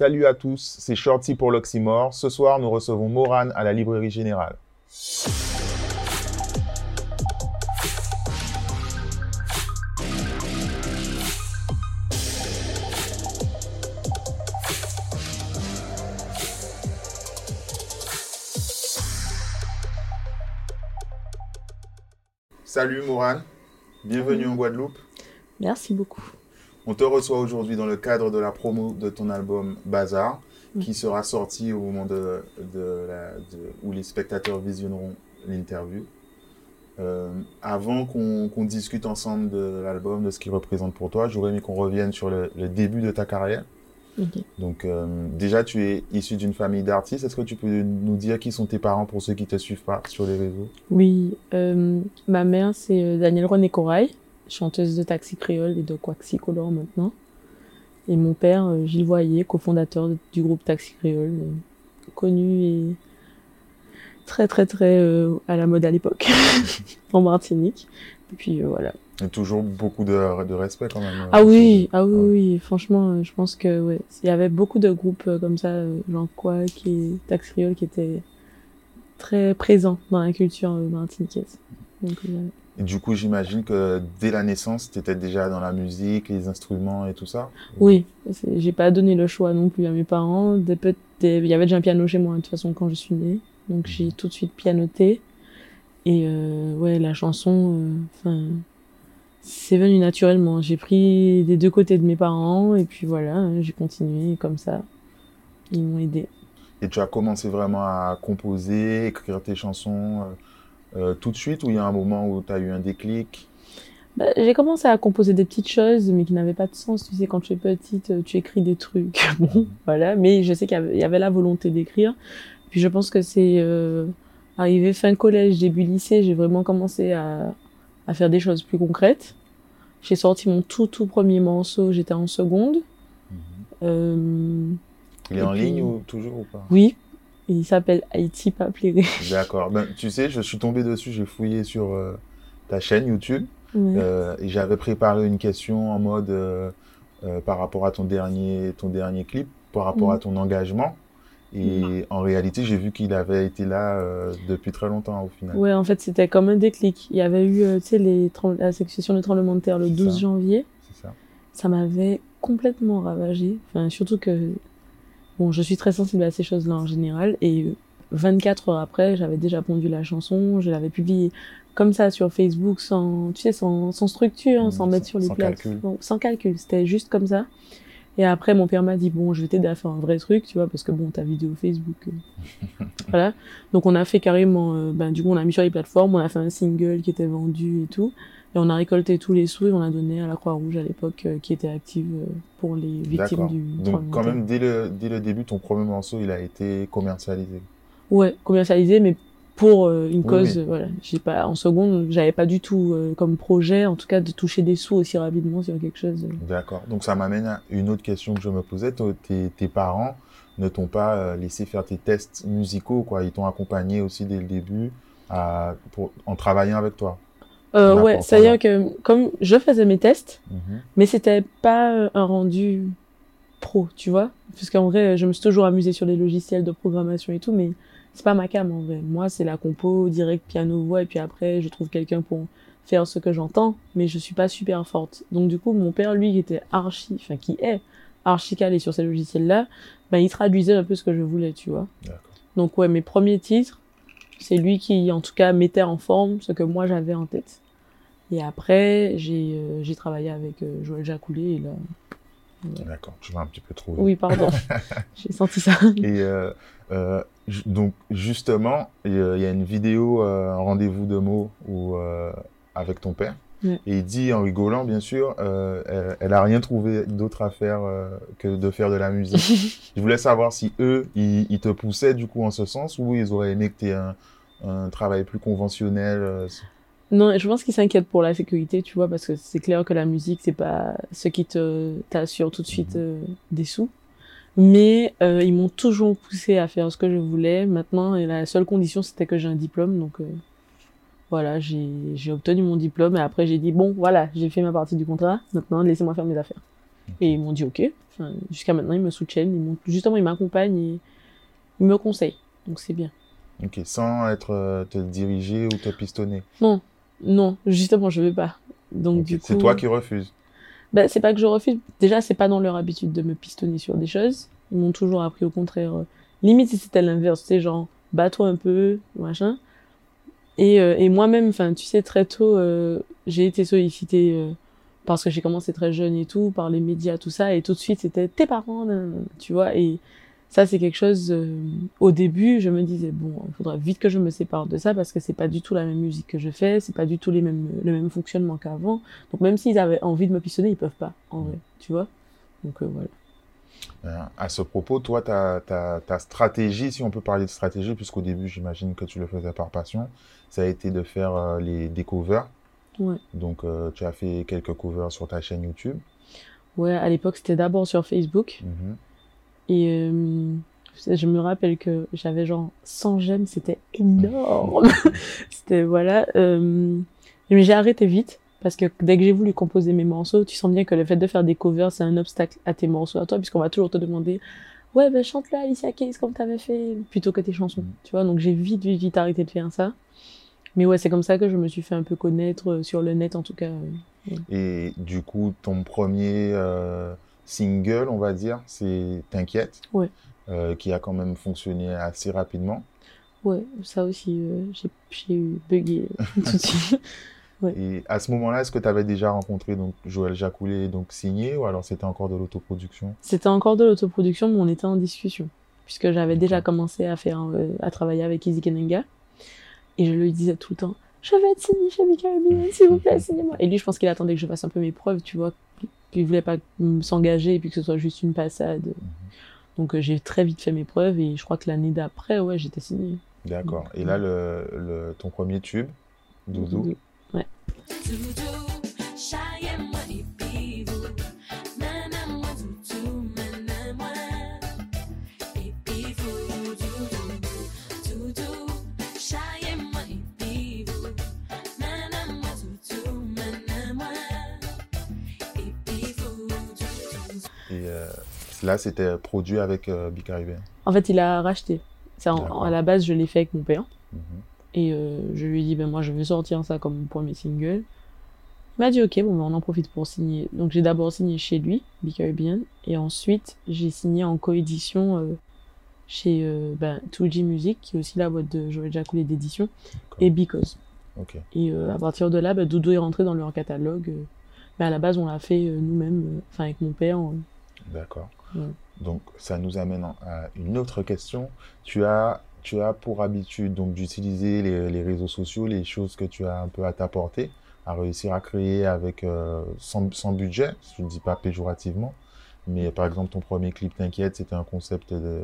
Salut à tous, c'est Shorty pour l'Oxymore. Ce soir, nous recevons Moran à la Librairie Générale. Salut Moran, bienvenue en Guadeloupe. Merci beaucoup. On te reçoit aujourd'hui dans le cadre de la promo de ton album Bazar, Mm. qui sera sorti au moment de, de la- de- où les spectateurs visionneront l'interview. Euh, avant qu'on qu'on discute ensemble de l'album, de ce qu'il représente pour toi, j'aurais aimé qu'on revienne sur le, le début de ta carrière. Donc, euh, déjà, tu es issu d'une famille d'artistes. Est-ce que tu peux nous dire qui sont tes parents pour ceux qui te suivent pas sur les réseaux? Oui, euh, ma mère, c'est Danielle René Corail, chanteuse de Taxi Créole et de Quaxi Color maintenant. Et mon père, euh, Gilles Voyer, cofondateur du groupe Taxi Créole, euh, connu et très très très euh, à la mode à l'époque, en Martinique. Et puis euh, voilà. Et toujours beaucoup de, de respect quand même. Ah oui, ah oui, oui, franchement, euh, je pense que ouais, il y avait beaucoup de groupes comme ça, genre quoi, qui Taxi Créole, qui étaient très présents dans la culture martiniquaise. Donc. Et du coup, j'imagine que dès la naissance, tu étais déjà dans la musique, les instruments et tout ça Oui, j'ai pas donné le choix non plus à mes parents. Des Il y avait déjà un piano chez moi de toute façon quand je suis née, donc j'ai tout de suite pianoté. Et euh, ouais, la chanson, euh, c'est venu naturellement. J'ai pris des deux côtés de mes parents et puis voilà, hein, j'ai continué comme ça. Ils m'ont aidé. Et tu as commencé vraiment à composer, écrire tes chansons euh, euh, tout de suite ou il y a un moment où tu as eu un déclic? Bah, j'ai commencé à composer des petites choses, mais qui n'avaient pas de sens. Tu sais, quand tu es petite, euh, tu écris des trucs. bon, voilà. Mais je sais qu'il y avait- la volonté d'écrire. Puis je pense que c'est euh, arrivé fin collège, début lycée, j'ai vraiment commencé à, à faire des choses plus concrètes. J'ai sorti mon tout tout premier morceau, j'étais en seconde. Euh, Il est en puis- ligne ou toujours ou pas? Oui, il s'appelle Haïti pas plairait. D'accord. Ben, tu sais, je suis tombé dessus, j'ai fouillé sur euh, ta chaîne YouTube Ouais. euh, et j'avais préparé une question en mode euh, euh, par rapport à ton dernier, ton dernier clip, par rapport à ton engagement. Et en réalité, j'ai vu qu'il avait été là euh, depuis très longtemps au final. Ouais, en fait, c'était comme un déclic. Il y avait eu, euh, tu sais, la succession de tremblements de terre le C'est 12 ça. janvier. C'est ça. ça m'avait complètement ravagé. Enfin, surtout que, bon, je suis très sensible à ces choses-là en général. Et euh, 24 heures après, j'avais déjà pondu la chanson, je l'avais publiée comme ça sur Facebook, sans, tu sais, sans, sans structure, Mhm, sans mettre sans- sur les plateformes. calcul. Sans calcul, c'était juste comme ça. Et après, mon père m'a dit, bon, je vais t'aider à faire un vrai truc, tu vois, parce que bon, ta vidéo Facebook. euh, voilà. Donc, on a fait carrément, euh, ben, du coup, on a mis sur les plateformes, on a fait un single qui était vendu et tout. Et on a récolté tous les sous et on a donné à la Croix-Rouge à l'époque, euh, qui était active euh, pour les victimes du Donc quand même, dès le, dès le début, ton premier morceau, il a été commercialisé. Ouais, commercialisé, mais pour euh, une Oui, cause, voilà. J'ai pas, en seconde, j'avais pas du tout comme projet, en tout cas, de toucher des sous aussi rapidement sur quelque chose. D'accord. Donc ça m'amène à une autre question que je me posais. Toi, Tes, tes parents ne t'ont pas laissé faire tes tests musicaux, quoi. Ils t'ont accompagné aussi dès le début à, pour, en travaillant avec toi. Euh, ouais, c'est-à-dire que comme je faisais mes tests, Mhm. mais c'était pas un rendu pro, tu vois. Parce qu'en vrai, je me suis toujours amusée sur les logiciels de programmation et tout, mais c'est pas ma cam en vrai. Moi, c'est la compo, direct piano, voix, et puis après, je trouve quelqu'un pour faire ce que j'entends, mais je suis pas super forte. Donc du coup, mon père, lui, qui était archi, enfin qui est archi calé sur ces logiciels-là, ben il traduisait un peu ce que je voulais, tu vois. Donc ouais, mes premiers titres, c'est lui qui, en tout cas, mettait en forme ce que moi j'avais en tête. Et après, j'ai euh, travaillé avec euh, Joël Jacoulet, et là... D'accord. Tu vas un petit peu trop. Oui, pardon. j'ai senti ça. Et euh, euh, donc justement, il y a une vidéo, euh, un rendez-vous de mots où, euh, avec ton père. Et il dit en rigolant, bien sûr, euh, elle, elle a rien trouvé d'autre à faire euh, que de faire de la musique. Je voulais savoir si eux, ils, ils te poussaient du coup en ce sens ou ils auraient aimé que tu aies un, un travail plus conventionnel. euh, Non, je pense qu'ils s'inquiètent pour la sécurité, tu vois, parce que c'est clair que la musique, c'est pas ce qui te t'assure tout de suite euh, des sous. Mais ils m'ont toujours poussé à faire ce que je voulais. Maintenant, la seule condition, c'était que j'ai un diplôme. Donc voilà, j'ai obtenu mon diplôme et après j'ai dit bon, voilà, j'ai fait ma partie du contrat. Maintenant, laissez-moi faire mes affaires. Et ils m'ont dit ok. Enfin, Jusqu'à maintenant, ils me soutiennent. Ils m'ont- justement, ils m'accompagnent et ils me conseillent. Donc c'est bien. Ok, sans être euh, te diriger ou te pistonner. Non, justement, je vais pas. Donc du coup, C'est toi qui refuses. bah, c'est pas que je refuse. Déjà, c'est pas dans leur habitude de me pistonner sur des choses. Ils m'ont toujours appris au contraire. euh, limite, si c'était l'inverse, c'est genre, bats-toi un peu, machin. Et, euh, et moi-même, enfin, tu sais, très tôt, euh, j'ai été sollicitée euh, parce que j'ai commencé très jeune et tout, par les médias, tout ça, et tout de suite, c'était tes parents, tu vois. Et ça, c'est quelque chose, euh, au début, je me disais, bon, il faudra vite que je me sépare de ça parce que c'est pas du tout la même musique que je fais, c'est pas du tout les mêmes, le même fonctionnement qu'avant. Donc même s'ils avaient envie de me pistonner, ils peuvent pas, en vrai, tu vois. Donc euh, voilà. Euh, À ce propos, toi, ta, ta, ta stratégie, si on peut parler de stratégie, puisqu'au début, j'imagine que tu le faisais par passion, ça a été de faire euh, les, des covers. Ouais. Donc, euh, tu as fait quelques covers sur ta chaîne YouTube. Ouais, à l'époque, c'était d'abord sur Facebook. Mhm. Et euh, je me rappelle que j'avais genre 100 j'aime, c'était énorme. c'était, voilà. mais j'ai arrêté vite. Parce que dès que j'ai voulu composer mes morceaux, tu sens bien que le fait de faire des covers, c'est un obstacle à tes morceaux à toi, puisqu'on va toujours te demander Ouais, ben chante-le Alicia Keys comme t'avais fait, plutôt que tes chansons. Mhm. Tu vois, donc j'ai vite, vite, vite arrêté de faire ça. Mais ouais, c'est comme ça que je me suis fait un peu connaître euh, sur le net, en tout cas. euh. Et du coup, ton premier euh, single, on va dire, c'est T'inquiète, Ouais. euh, qui a quand même fonctionné assez rapidement. Ouais, ça aussi, euh, j'ai bugué tout de suite. Et à ce moment-là, est-ce que tu avais déjà rencontré donc, Joël Jacoulet, donc signé, ou alors c'était encore de l'autoproduction? C'était encore de l'autoproduction, mais on était en discussion. Puisque j'avais déjà commencé à faire, euh, à travailler avec Izzy Kenenga. Et je lui disais tout le temps, je vais être signé chez Mika s'il vous plaît, signez-moi. Et lui, je pense qu'il attendait que je fasse un peu mes preuves, tu vois. Puis il voulait pas s'engager et puis que ce soit juste une passade. Donc euh, j'ai très vite fait mes preuves et je crois que l'année d'après, ouais, j'étais signée. D'accord. Et là, le, le- ton premier tube, Doudou, Doudou, là, c'était produit avec euh, Big Caribbean. En fait, il a racheté. Ça, en- à la base, je l'ai fait avec mon père. Mhm. Et euh, je lui ai dit, ben moi je veux sortir ça comme mon premier single. Il m'a dit, ok, bon, ben, on en profite pour signer. Donc j'ai d'abord signé chez lui, Big Caribbean, et ensuite j'ai signé en coédition euh, chez euh, ben, 2G Music, qui est aussi la boîte de Joël Jacoulet d'édition, et Because. Et euh, à partir de là, ben, Doudou est rentré dans leur catalogue. euh. mais à la base, on l'a fait nous-mêmes, enfin avec mon père. D'accord. Ouais. Donc, ça nous amène à une autre question. Tu as, tu as pour habitude donc d'utiliser les, les réseaux sociaux, les choses que tu as un peu à ta portée, à réussir à créer avec euh, sans, sans budget, je ne dis pas péjorativement, mais par exemple ton premier clip T'inquiète, c'était un concept de,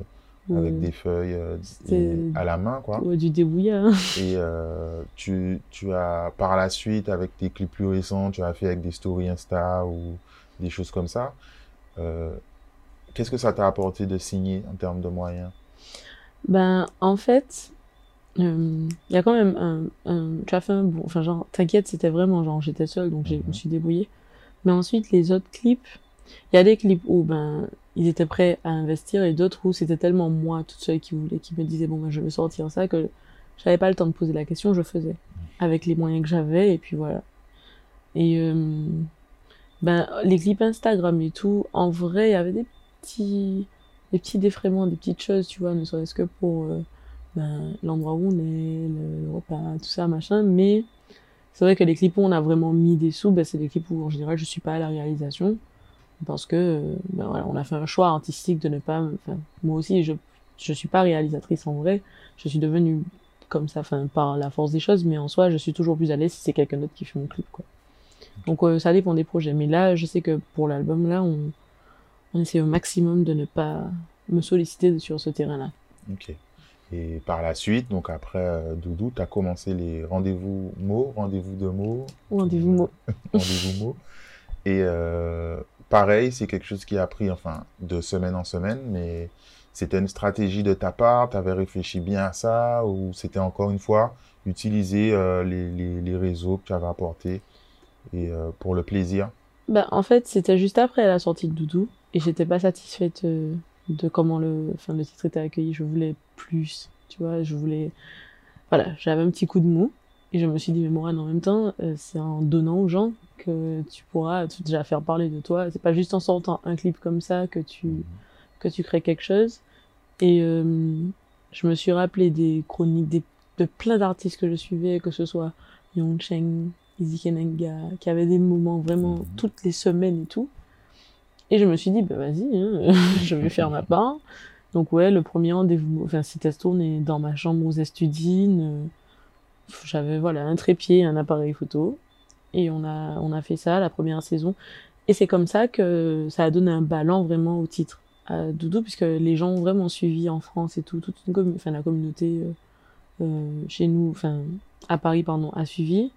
avec Euh, des feuilles euh, et à la main, quoi. ouais, du débrouillard. hein. Et euh, tu, tu as par la suite, avec tes clips plus récents, tu as fait avec des stories Insta ou des choses comme ça. Qu'est-ce que ça t'a apporté de signer en termes de moyens? Ben, en fait, euh, il y a quand même un, un, tu as fait un bon, enfin, genre, t'inquiète, c'était vraiment, genre, j'étais seule, donc je Mhm. me suis débrouillée. Mais ensuite, les autres clips, il y a des clips où, ben, ils étaient prêts à investir et d'autres où c'était tellement moi, toute seule, qui voulait, qui me disait, bon, ben, je veux sortir ça, que j'avais pas le temps de poser la question, je faisais. Avec les moyens que j'avais, et puis voilà. Et, euh, ben, les clips Instagram et tout, en vrai, il y avait des petits, des petits défraiements, des petites choses, tu vois, ne serait-ce que pour euh, ben, l'endroit où on est, le, repas, tout ça, machin. Mais c'est vrai que les clips où on a vraiment mis des sous, ben, c'est des clips où en général je suis pas à la réalisation. Parce que, euh, ben, voilà, on a fait un choix artistique de ne pas. Moi aussi, je, je suis pas réalisatrice en vrai. Je suis devenue comme ça, enfin, par la force des choses, mais en soi, je suis toujours plus à l'aise si c'est quelqu'un d'autre qui fait mon clip, quoi. Donc, euh, ça dépend des projets. Mais là, je sais que pour l'album, là, on, on essaie au maximum de ne pas me solliciter sur ce terrain-là. Ok. Et par la suite, donc après euh, Doudou, tu as commencé les rendez-vous mots, rendez-vous de mots. Rendez-vous mots. rendez-vous mots. Et euh, pareil, c'est quelque chose qui a pris, enfin, de semaine en semaine, mais c'était une stratégie de ta part, tu avais réfléchi bien à ça, ou c'était encore une fois utiliser euh, les, les, les réseaux que tu avais apportés et, pour le plaisir? Bah, en fait, c'était juste après la sortie de Doudou et j'étais pas satisfaite euh, de comment le, enfin, le titre était accueilli. Je voulais plus, tu vois, je voulais. Voilà, j'avais un petit coup de mou et je me suis dit, mais Morane, en même temps, euh, c'est en donnant aux gens que tu pourras déjà faire parler de toi. C'est pas juste en sortant un clip comme ça que tu, que tu crées quelque chose. Et euh, je me suis rappelé des chroniques des, de plein d'artistes que je suivais, que ce soit Young Cheng, Izzy Kenenga, qui avaient des moments vraiment Mhm. toutes les semaines et tout. Et je me suis dit, bah vas-y, hein, je vais faire ma part. Donc ouais, le premier rendez-vous, enfin c'était tourné dans ma chambre aux Estudines. euh, J'avais voilà un trépied, un appareil photo, et on a on a fait ça la première saison. Et c'est comme ça que ça a donné un ballon vraiment au titre à Doudou, puisque les gens ont vraiment suivi en France et tout, toute une enfin la communauté euh, euh, chez nous, enfin à Paris pardon, a suivi.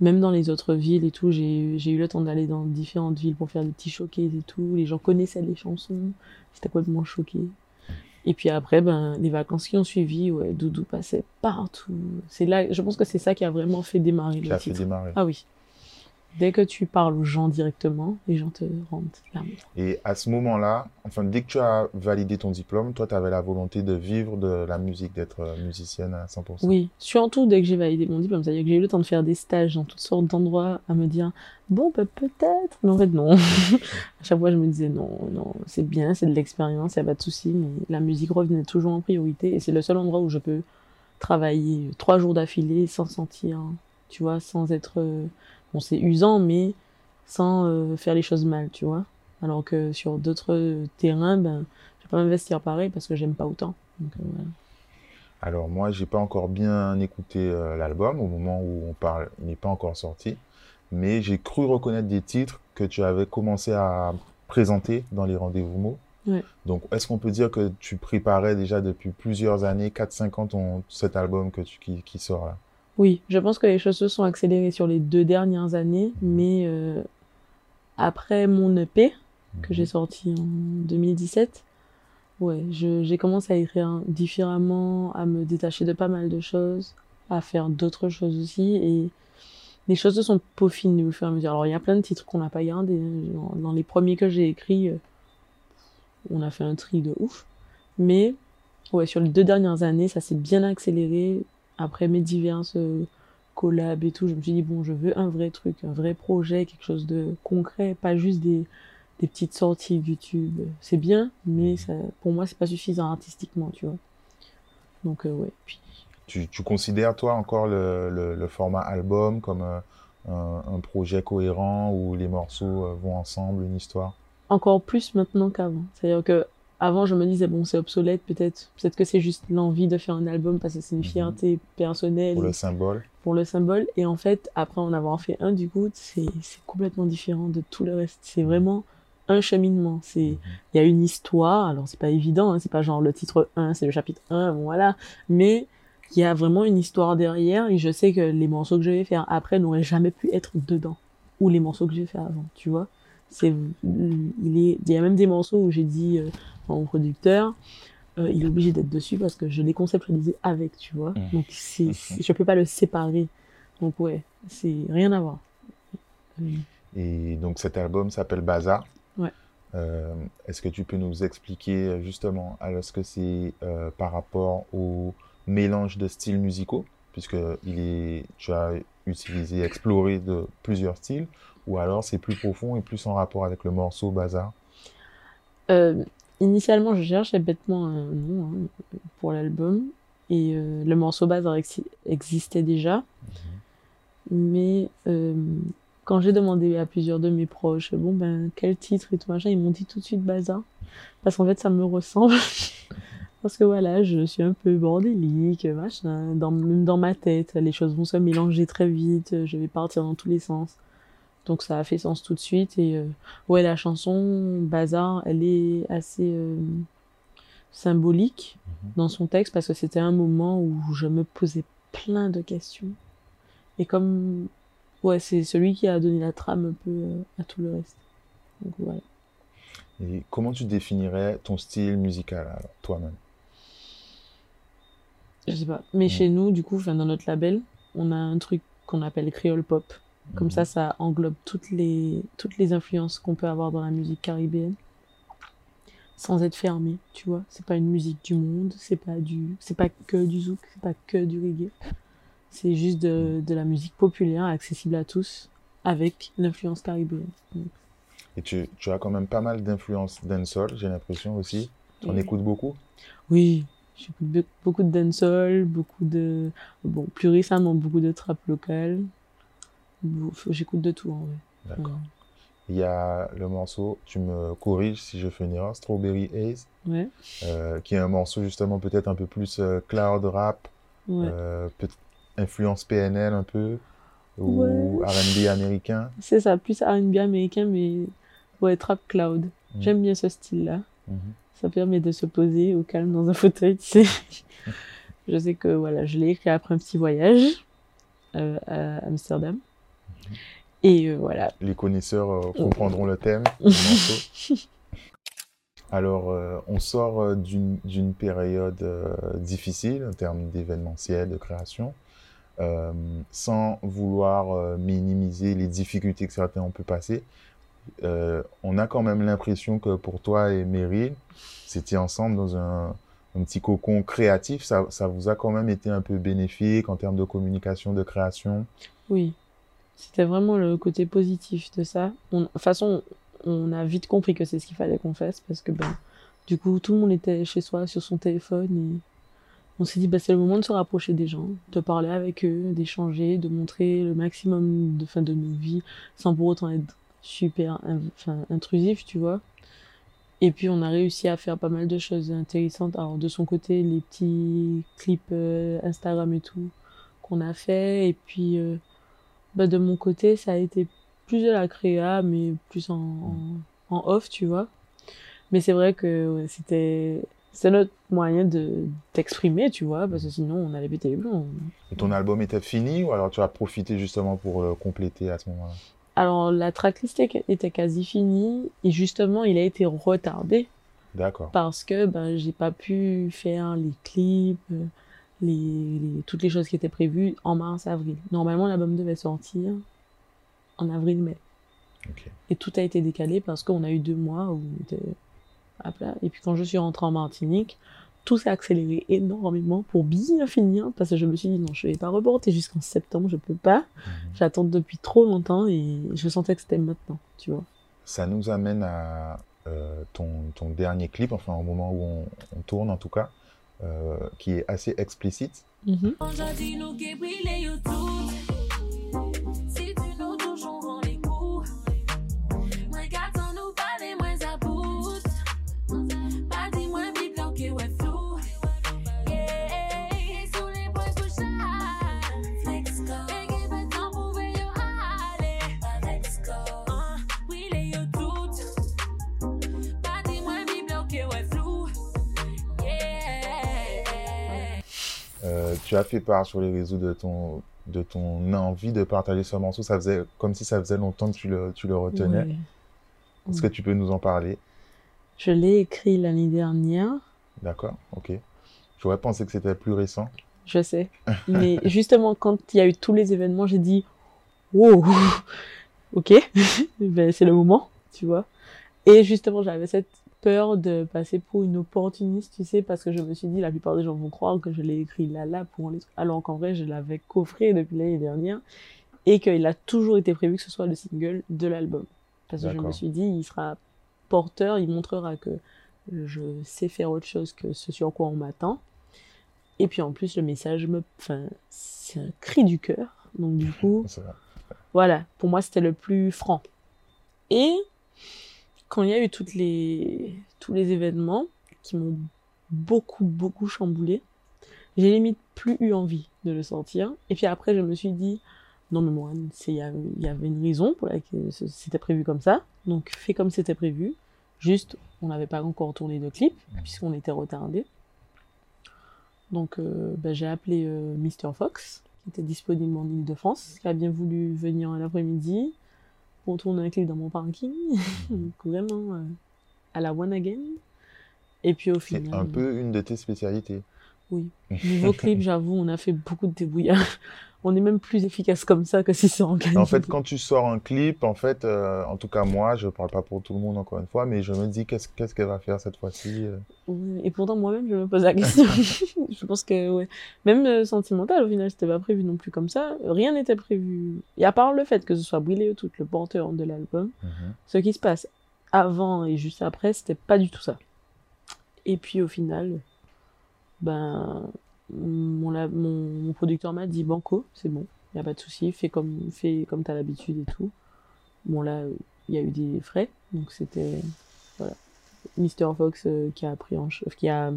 Même dans les autres villes et tout, j'ai j'ai eu le temps d'aller dans différentes villes pour faire des petits showcases et tout. Les gens connaissaient les chansons, j'étais complètement choquée. Et puis après, ben, les vacances qui ont suivi, ouais, Doudou passait partout. C'est là, je pense que c'est ça qui a vraiment fait démarrer Qui le a fait démarrer. Ah oui. Dès que tu parles aux gens directement, les gens te rendent. Et à ce moment-là, enfin, dès que tu as validé ton diplôme, toi, tu avais la volonté de vivre de la musique, d'être euh, musicienne à 100%. Oui, surtout dès que j'ai validé mon diplôme, c'est-à-dire que j'ai eu le temps de faire des stages dans toutes sortes d'endroits, à me dire, bon, bah, peut-être, mais en fait, non. à chaque fois, je me disais, non, non, c'est bien, c'est de l'expérience, il n'y a pas de souci, mais la musique revenait toujours en priorité, et c'est le seul endroit où je peux travailler trois jours d'affilée sans sentir, tu vois, sans être, euh, bon, c'est usant, mais sans euh, faire les choses mal, tu vois. Alors que sur d'autres terrains, ben, je vais pas m'investir pareil parce que j'aime pas autant. Donc, euh, voilà. Alors moi, j'ai pas encore bien écouté euh, l'album au moment où on parle, il n'est pas encore sorti, mais j'ai cru reconnaître des titres que tu avais commencé à présenter dans les rendez-vous mots. Ouais. Donc, est-ce qu'on peut dire que tu préparais déjà depuis plusieurs années, 4-5 ans, ton, cet album que tu, qui, qui sort là? Oui, je pense que les choses se sont accélérées sur les deux dernières années, mais euh, après mon EP que j'ai sorti en 2017, ouais, j'ai commencé à écrire différemment, à me détacher de pas mal de choses, à faire d'autres choses aussi, et les choses se sont peaufinées au fur et à mesure. Alors il y a plein de titres qu'on n'a pas gardés. Genre, Dans les premiers que j'ai écrits, euh, on a fait un tri de ouf, mais ouais, sur les deux dernières années, ça s'est bien accéléré. Après mes diverses euh, collabs et tout, je me suis dit, bon, je veux un vrai truc, un vrai projet, quelque chose de concret, pas juste des, des petites sorties YouTube. C'est bien, mais ça, pour moi, c'est pas suffisant artistiquement, tu vois. Donc, euh, ouais. Puis, Tu, tu considères, toi, encore le, le, le format album comme euh, un, un projet cohérent où les morceaux euh, vont ensemble, une histoire? encore plus maintenant qu'avant. C'est-à-dire que avant, je me disais, bon, c'est obsolète, peut-être. Peut-être que c'est juste l'envie de faire un album parce que c'est une Mhm. fierté personnelle. Pour le symbole? pour le symbole. Et en fait, après en avoir fait un, du coup, c'est c'est complètement différent de tout le reste. C'est vraiment un cheminement. C'est il y a une histoire. Alors c'est pas évident. Hein, c'est pas genre le titre 1, c'est le chapitre 1, bon, voilà. Mais il y a vraiment une histoire derrière. Et je sais que les morceaux que je vais faire après n'auraient jamais pu être dedans ou les morceaux que j'ai fait avant. Tu vois. C'est il est il y a même des morceaux où j'ai dit euh, mon producteur. euh, il est obligé d'être dessus parce que je l'ai conceptualisé avec, tu vois. Mhm. Donc c'est, c'est- je peux pas le séparer. Donc ouais, c'est rien à voir. Euh, Et donc cet album s'appelle Bazar. Ouais. Euh, est-ce que tu peux nous expliquer justement, alors, est-ce que c'est euh, par rapport au mélange de styles musicaux, puisque il est, tu as utilisé, exploré de plusieurs styles, ou alors c'est plus profond et plus en rapport avec le morceau Bazar? Euh, initialement, je cherchais bêtement un nom hein, pour l'album et euh, le morceau Bazar exi- existait déjà. Mais euh, quand j'ai demandé à plusieurs de mes proches, bon ben quel titre et tout machin, ils m'ont dit tout de suite Bazar parce qu'en fait ça me ressemble. Parce que voilà, je suis un peu bordélique, machin, dans, même dans ma tête, les choses vont se mélanger très vite, je vais partir dans tous les sens. Donc ça a fait sens tout de suite et euh, ouais la chanson Bazar elle est assez euh, symbolique dans son texte parce que c'était un moment où je me posais plein de questions. Et comme ouais c'est celui qui a donné la trame un peu euh, à tout le reste. Donc voilà. Et comment tu définirais ton style musical, toi-même? je sais pas. Mais Mm. chez nous du coup enfin dans notre label on a un truc qu'on appelle créole pop Comme Mhm. ça, ça englobe toutes les, toutes les influences qu'on peut avoir dans la musique caribéenne. Sans être fermé, tu vois. C'est pas une musique du monde, c'est pas du, c'est pas que du zouk, c'est pas que du reggae. C'est juste de, de la musique populaire, accessible à tous, avec l'influence caribéenne. Donc, Et tu, tu as quand même pas mal d'influences dancehall, j'ai l'impression aussi. Tu en écoutes beaucoup? Oui, j'écoute be- beaucoup de dancehall, beaucoup de, bon, plus récemment, beaucoup de trap local. J'écoute de tout, en vrai. D'accord. Ouais. Il y a le morceau, tu me corriges si je fais une erreur, Strawberry Haze, Ouais, euh, qui est un morceau justement peut-être un peu plus euh, cloud rap, ouais. euh, influence PNL un peu, ou. R&B américain. C'est ça, plus R&B américain, mais ouais, trap cloud. Mhm. J'aime bien ce style-là. Mhm. Ça permet de se poser au calme dans un fauteuil, tu sais. je sais que voilà, je l'ai écrit après un petit voyage à Amsterdam. Et euh, voilà. Les connaisseurs euh, comprendront le thème. Alors, euh, on sort d'une période difficile en termes d'événementiel, de création, sans vouloir minimiser les difficultés que certains ont pu passer. On a quand même l'impression que pour toi et Meryl, c'était ensemble dans un, un petit cocon créatif. Ça, ça vous a quand même été un peu bénéfique en termes de communication, de création? Oui, c'était vraiment le côté positif de ça. On- De toute façon, on a vite compris que c'est ce qu'il fallait qu'on fasse parce que ben, du coup, tout le monde était chez soi sur son téléphone et on s'est dit bah, c'est le moment de se rapprocher des gens, de parler avec eux, d'échanger, de montrer le maximum de, fin, de nos vies sans pour autant être super in- enfin, intrusif, tu vois. Et puis on a réussi à faire pas mal de choses intéressantes. Alors de son côté, les petits clips euh, Instagram et tout qu'on a fait. Et puis euh, bah, de mon côté, ça a été plus de la créa, mais plus en, en, en off, tu vois. Mais c'est vrai que ouais, c'était c'est notre moyen de t'exprimer, tu vois, parce que sinon on allait péter les plombs. Ton album était fini ou alors tu as profité justement pour le compléter à ce moment-là? Alors la tracklist était- était quasi finie et justement il a été retardé D'accord. parce que ben j'ai pas pu faire les clips, euh, les, les- toutes les choses qui étaient prévues en mars avril. Normalement l'album devait sortir en avril mai. Ok. Et tout a été décalé parce qu'on a eu deux mois où on était à plat. Et puis quand je suis rentrée en Martinique, tout s'est accéléré énormément pour bien finir parce que je me suis dit non, je vais pas reporter jusqu'en septembre, je peux pas. Mhm. J'attends depuis trop longtemps et je sentais que c'était maintenant, tu vois. Ça nous amène à euh, ton, ton dernier clip, enfin au moment où on, on tourne en tout cas, qui est assez explicite. Mhm. Aujourd'hui, tu as fait part sur les réseaux de ton, de ton envie de partager ce morceau. Ça faisait comme si ça faisait longtemps que tu le, tu le retenais. Est-ce que tu peux nous en parler? Je l'ai écrit l'année dernière, D'accord, ok. J'aurais pensé que c'était plus récent. je sais. Mais justement, quand il y a eu tous les événements, j'ai dit Wow, ok, ben, c'est le moment, tu vois. Et justement, j'avais cette peur de passer pour une opportuniste, tu sais, parce que je me suis dit, la plupart des gens vont croire que je l'ai écrit là, là, pour les trucs. Alors qu'en vrai, je l'avais coffré depuis l'année dernière et qu'il a toujours été prévu que ce soit le single de l'album. Parce que je me suis dit, il sera porteur, il montrera que je sais faire autre chose que ce sur quoi on m'attend. Et puis en plus, le message me. Enfin, c'est un cri du cœur. Donc du coup, voilà, pour moi, c'était le plus franc. Et quand il y a eu les, tous les événements qui m'ont beaucoup, beaucoup chamboulé, j'ai limite plus eu envie de le sortir. Et puis après, je me suis dit, non, mais moi, il y, avait une raison pour laquelle c'était prévu comme ça. Donc, fais comme c'était prévu. Juste, on n'avait pas encore tourné de clip, puisqu'on était retardé. Donc, euh, ben, j'ai appelé euh, Mr. Fox, qui était disponible en Ile-de-France, qui a bien voulu venir un après-midi pour tourner un clip dans mon parking. Donc, vraiment, euh, à la one again. Et puis, au C'est final. un peu une de tes spécialités. Oui. Niveau clip, j'avoue, on a fait beaucoup de débrouillard. On est même plus efficace comme ça que si c'est organisé. En fait, quand tu sors un clip, en fait, euh, en tout cas moi, je parle pas pour tout le monde encore une fois, mais je me dis qu'est-ce qu'elle va faire cette fois-ci. euh? Et pourtant, moi-même, je me pose la question. je pense que, ouais. Même euh, sentimental, au final, c'était pas prévu non plus comme ça. Rien n'était prévu. Et à part le fait que ce soit Brillé tout le porteur de l'album, Mhm. ce qui se passe avant et juste après, c'était pas du tout ça. Et puis au final, ben, mon, la- mon, mon producteur m'a dit Banco, c'est bon, y a pas de souci, fais comme, fais comme t'as l'habitude et tout. Bon, là, il y a eu des frais, donc c'était. Voilà. Mr. Fox euh, qui a pris en qui a,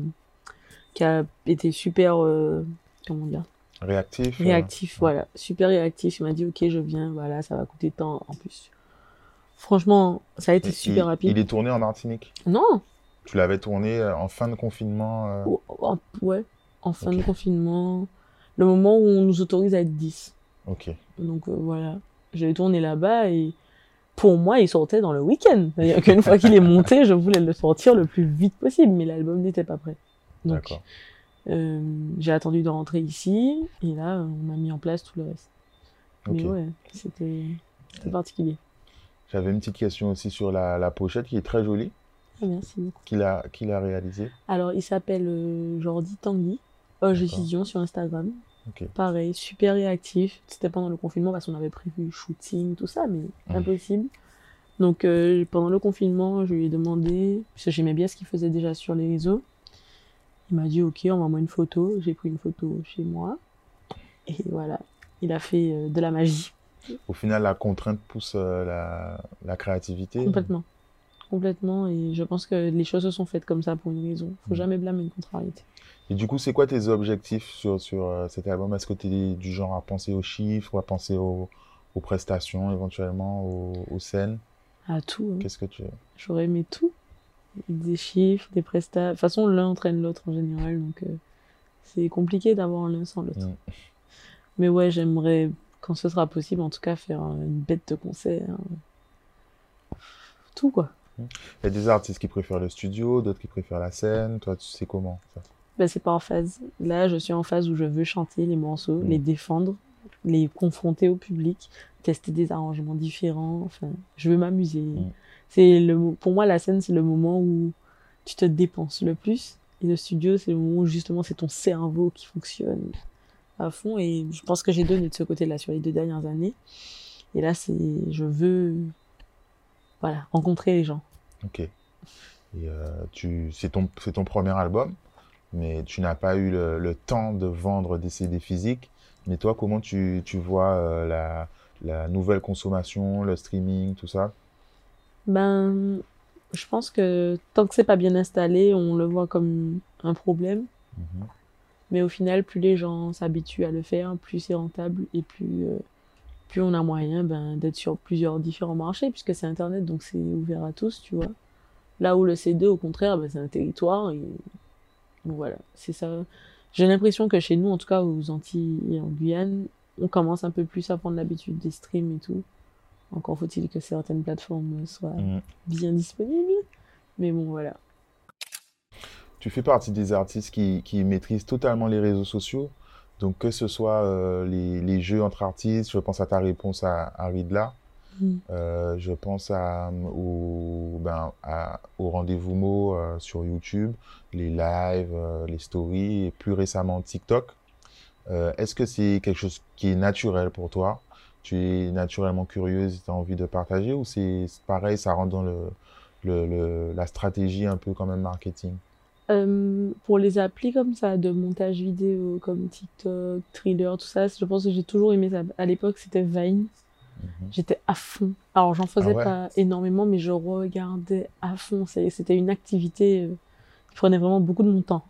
qui a été super. euh, comment dire? Réactif. euh, réactif, voilà, super réactif. Il m'a dit, ok, je viens, voilà, ça va coûter tant en plus. Franchement, ça a été il- super il, rapide. Il est tourné en Martinique? Non, Tu l'avais tourné euh, en fin de confinement. euh, ouais, en fin de confinement, le moment où on nous autorise à être 10. Ok. Donc euh, voilà, j'ai tourné là-bas et pour moi, il sortait dans le week-end. C'est-à-dire qu'une fois qu'il est monté, je voulais le sortir le plus vite possible, mais l'album n'était pas prêt. Donc D'accord. euh, j'ai attendu de rentrer ici et là, on a mis en place tout le reste. Ok. Mais ouais, c'était c'était particulier. J'avais une petite question aussi sur la, la pochette qui est très jolie. Ah, merci beaucoup. Qu'il a, qu'il a réalisé. Alors, il s'appelle euh, Jordi Tanguy, Oge D'accord. Vision sur Instagram. Ok. Pareil, super réactif. C'était pendant le confinement parce qu'on avait prévu shooting, tout ça, mais Mhm. impossible. Donc, euh, pendant le confinement, je lui ai demandé, parce que j'aimais bien ce qu'il faisait déjà sur les réseaux. Il m'a dit, OK, envoie-moi une photo. J'ai pris une photo chez moi. Et voilà, il a fait euh, de la magie. Au final, la contrainte pousse euh, la, la créativité. Complètement. Complètement. Et je pense que les choses se sont faites comme ça pour une raison. Faut Mhm. jamais blâmer une contrariété. Et du coup, c'est quoi tes objectifs sur, sur euh, cet album? Est-ce que tu es du genre à penser aux chiffres, à penser aux, aux prestations, éventuellement, aux, aux scènes? À tout. hein. Qu'est-ce que tu... J'aurais aimé tout. Des chiffres, des prestats. De toute façon, l'un entraîne l'autre en général, donc euh, c'est compliqué d'avoir l'un sans l'autre. Mm. Mais ouais, j'aimerais, quand ce sera possible, en tout cas, faire euh, une bête de concert. Tout, quoi. Il y a des artistes qui préfèrent le studio, d'autres qui préfèrent la scène. Toi, tu sais comment ça Ben, c'est pas en phase. Là, je suis en phase où je veux chanter les morceaux, Mm. les défendre, les confronter au public, tester des arrangements différents. Enfin, je veux m'amuser. Mm. C'est le, pour moi, la scène, c'est le moment où tu te dépenses le plus. Et le studio, c'est le moment où justement c'est ton cerveau qui fonctionne à fond. Et je pense que j'ai donné de ce côté-là sur les deux dernières années. Et là, c'est, je veux, voilà, rencontrer les gens. Ok. Et euh, tu, c'est ton, c'est ton premier album, mais tu n'as pas eu le, le temps de vendre des CD physiques. Mais toi, comment tu, tu vois euh, la, la nouvelle consommation, le streaming, tout ça? Ben, je pense que tant que c'est pas bien installé, on le voit comme un problème. Mhm. Mais au final, plus les gens s'habituent à le faire, plus c'est rentable et plus, euh, plus on a moyen ben, d'être sur plusieurs différents marchés, puisque c'est Internet, donc c'est ouvert à tous, tu vois. Là où le CD, au contraire, ben, c'est un territoire. Et... Donc voilà, c'est ça. J'ai l'impression que chez nous, en tout cas aux Antilles et en Guyane, on commence un peu plus à prendre l'habitude des streams et tout. Encore faut-il que certaines plateformes soient Mhm. bien disponibles. Mais bon, voilà. Tu fais partie des artistes qui, qui maîtrisent totalement les réseaux sociaux. Donc, que ce soit euh, les, les jeux entre artistes, je pense à ta réponse à, à Ridla, Mm. Euh, je pense à, au, ben, à- au rendez-vous euh, sur YouTube, les lives, euh, les stories et plus récemment TikTok. Euh, Est-ce que c'est quelque chose qui est naturel pour toi? Tu es naturellement curieuse tu as envie de partager ou c'est c'est pareil, ça rentre dans le, le, le- la stratégie un peu quand même marketing? Euh, pour les applis comme ça, de montage vidéo, comme TikTok, Thriller, tout ça, je pense que j'ai toujours aimé ça. À l'époque, c'était Vine. Mhm. J'étais à fond. Alors, j'en faisais Ah ouais. pas énormément, mais je regardais à fond. C'était une activité euh, qui prenait vraiment beaucoup de mon temps.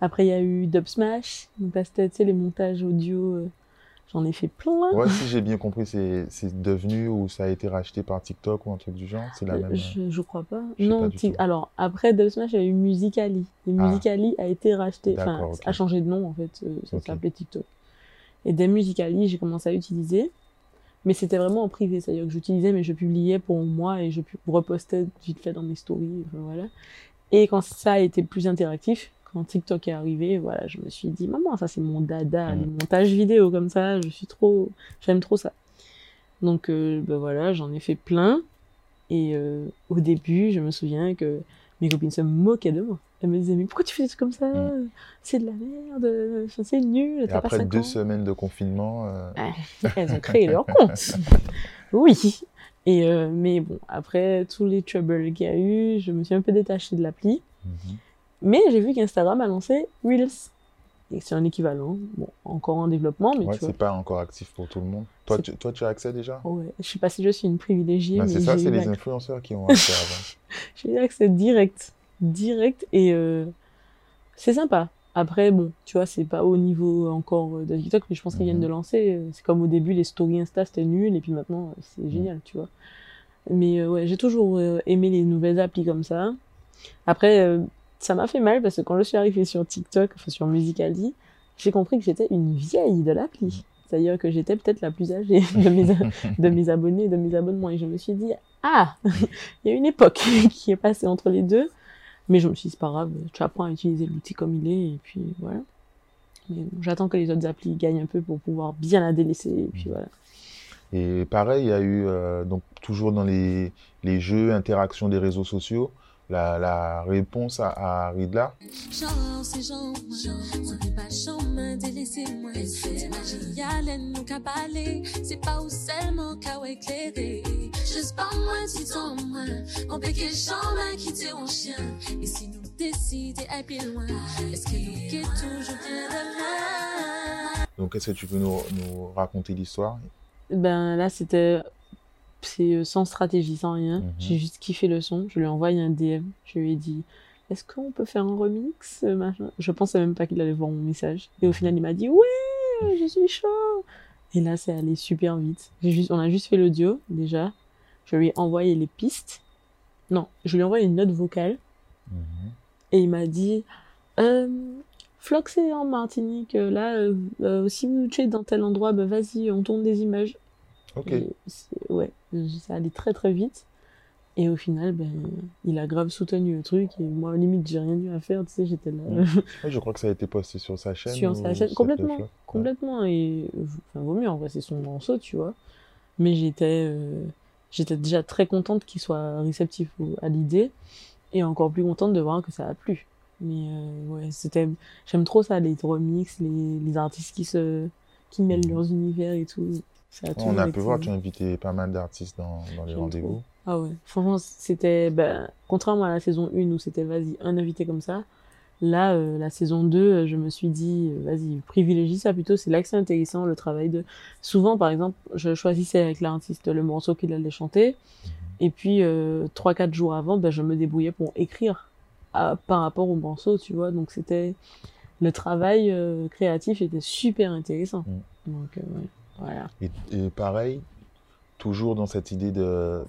Après, il y a eu Dub Smash. Donc là, c'était, tu sais, les montages audio. euh, J'en ai fait plein. Ouais, si j'ai bien compris, c'est devenu ou ça a été racheté par TikTok ou un truc du genre. C'est la Euh, même. Je, je crois pas. je non, pas alors après Dub Smash, il y a eu Musicali. Et Ah. Musicali a été racheté, enfin, a changé de nom en fait. euh, ça s'appelait TikTok. Et dès Musicali, j'ai commencé à utiliser. Mais c'était vraiment en privé, c'est-à-dire que j'utilisais, mais je publiais pour moi et je repostais vite fait dans mes stories. voilà. Et quand ça a été plus interactif, quand TikTok est arrivé, voilà, je me suis dit, maman, ça c'est mon dada, Mm. les montages vidéo comme ça, je suis trop, j'aime trop ça. Donc, euh, ben voilà, j'en ai fait plein. Et euh, au début, je me souviens que mes copines se moquaient de moi. Elles me disaient, mais pourquoi tu fais des trucs comme ça? Mm. C'est de la merde, c'est nul, Et après 5 deux ans. semaines de confinement, euh, Elles ont créé leur compte. oui. Et mais bon, après tous les troubles qu'il y a eu, je me suis un peu détachée de l'appli. mhm. Mais j'ai vu qu'Instagram a lancé Reels. Et c'est un équivalent. Bon, encore en développement, mais ouais, c'est pas encore actif pour tout le monde. Toi, tu, toi, tu as accès déjà? Ouais, je sais pas si je suis une privilégiée, Bah, mais C'est ça, c'est les influenceurs qui ont accès avant. j'ai eu accès direct. Direct. Et euh, c'est sympa. Après, bon, tu vois, c'est pas au niveau encore de TikTok, mais je pense qu'ils viennent Mhm. de lancer. euh, C'est comme au début, les stories Insta, c'était nul, et puis maintenant, euh, c'est génial, tu vois. Mais euh, ouais, j'ai toujours euh, aimé les nouvelles applis comme ça. Après, ça m'a fait mal parce que quand je suis arrivée sur TikTok, enfin sur Musicali, j'ai compris que j'étais une vieille de l'appli. C'est-à-dire que j'étais peut-être la plus âgée de mes, de mes abonnés, de mes abonnements. Et je me suis dit, ah, il y a une époque qui est passée entre les deux. Mais je me suis dit, c'est pas grave, tu apprends à utiliser l'outil comme il est, et puis voilà. Mais j'attends que les autres applis gagnent un peu pour pouvoir bien la délaisser, et puis voilà. Et pareil, il y a eu, euh, donc toujours dans les, les jeux, interactions des réseaux sociaux, la, la réponse à, à Ridla. Donc, est-ce que tu peux nous, nous raconter l'histoire? Ben là, c'était c'est euh, sans stratégie, sans rien. Mhm. J'ai juste kiffé le son. Je lui ai envoyé un DM. Je lui ai dit Est-ce qu'on peut faire un remix euh, machin? Je pensais même pas qu'il allait voir mon message. Et au final, il m'a dit Ouais, je suis chaud. Et là, c'est allé super vite. Juste, on a juste fait l'audio déjà. Je lui ai envoyé les pistes. Non, je lui ai envoyé une note vocale. Et il m'a dit euh, Flox est en Martinique. Là, euh, euh, si vous êtes dans tel endroit, ben vas-y, on tourne des images. Ok. Ouais, ça allait très très vite. Et au final, ben, il a grave soutenu le truc. Et moi, limite, j'ai rien eu à faire. Tu sais, j'étais là. Mm. Ouais, je crois que ça a été posté sur sa chaîne. Sur sa chaîne, complètement. Ouais. complètement. Et enfin, vaut mieux, en vrai, c'est son morceau, tu vois. Mais j'étais euh, j'étais déjà très contente qu'il soit réceptif à l'idée. Et encore plus contente de voir que ça a plu. Mais euh, ouais, c'était. J'aime trop ça, les remixes, les, les artistes qui se qui mêlent leurs univers et tout. Ça a On a pu voir, tu as invité pas mal d'artistes dans, dans les rendez-vous. Ah ouais, franchement, c'était. Ben, contrairement à la saison 1 où c'était vas-y, un invité comme ça, là, euh, la saison 2, euh, je me suis dit, euh, vas-y, privilégie ça plutôt. C'est là que c'est intéressant, le travail de. Souvent, par exemple, je choisissais avec l'artiste le morceau qu'il allait chanter, et puis euh, 3-4 jours avant, ben, je me débrouillais pour écrire à- par rapport au morceau, tu vois. Donc c'était. Le travail euh, créatif était super intéressant. Donc, euh, ouais, voilà. Et, et pareil, toujours dans cette idée de.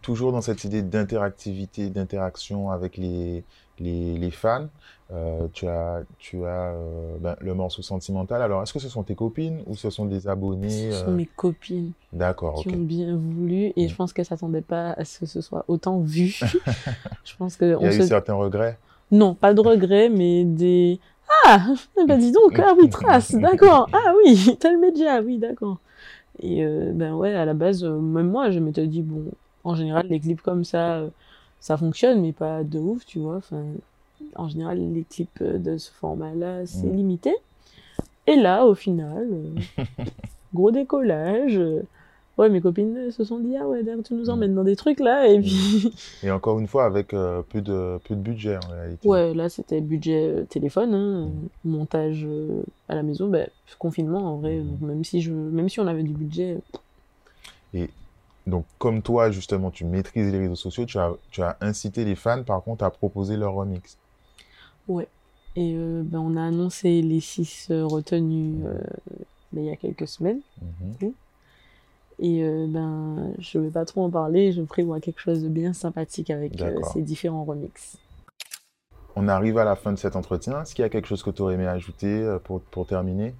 Toujours dans cette idée d'interactivité, d'interaction avec les, les, les fans, euh, tu as, tu as euh, ben, le morceau sentimental. Alors, est-ce que ce sont tes copines ou ce sont des abonnés Ce euh, sont mes copines. D'accord, qui ont bien voulu et je pense qu'elles s'attendaient pas à ce que ce soit autant vu. je pense que Il y on a se... eu certains regrets? non, pas de regrets, mais des ah bah dis donc ah oui trace d'accord. Ah oui tel média oui d'accord. Et euh, ben ouais à la base euh, même moi je m'étais dit bon en général les clips comme ça euh, ça fonctionne mais pas de ouf tu vois. Enfin en général les clips de ce format là c'est Mm. limité. Et là au final gros décollage ouais mes copines se sont dit ah ouais d'ailleurs, tu nous emmènes dans des trucs là et puis Et encore une fois, avec euh, peu, de, peu de budget en réalité. Ouais, là c'était budget euh, téléphone, hein, euh, montage euh, à la maison, ben, confinement en vrai. Même si je, même si on avait du budget, euh, Donc, comme toi, justement, tu maîtrises les réseaux sociaux, tu as, tu as incité les fans, par contre, à proposer leur remix. ouais. Et euh, ben on a annoncé les six retenus euh, ben, il y a quelques semaines. Mhm. Et euh, ben je vais pas trop en parler, je prévois quelque chose de bien sympathique avec euh, ces différents remixes. On arrive à la fin de cet entretien. Est-ce qu'il y a quelque chose que tu aurais aimé ajouter euh, pour, pour terminer?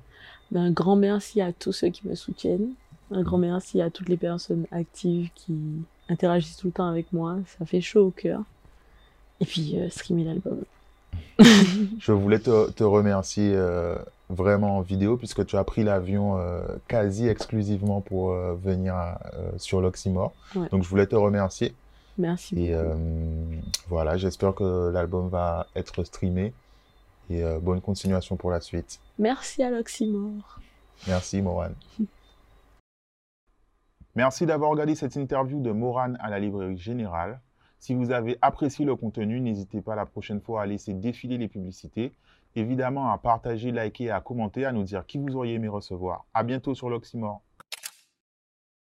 Ben, un grand merci à tous ceux qui me soutiennent. Un grand merci à toutes les personnes actives qui interagissent tout le temps avec moi. Ça fait chaud au cœur. Et puis, euh, streamer l'album. Je voulais te, te remercier vraiment en vidéo puisque tu as pris l'avion euh, quasi exclusivement pour euh, venir euh, sur l'Oxymore. Ouais. Donc je voulais te remercier. Merci Et voilà, j'espère que l'album va être streamé. Et bonne continuation pour la suite. Merci à l'Oxymore. Merci Moran. Merci d'avoir regardé cette interview de Moran à la librairie générale. Si vous avez apprécié le contenu, n'hésitez pas la prochaine fois à laisser défiler les publicités. Évidemment, à partager, liker à commenter, à nous dire qui vous auriez aimé recevoir. À bientôt sur l'Oxymore.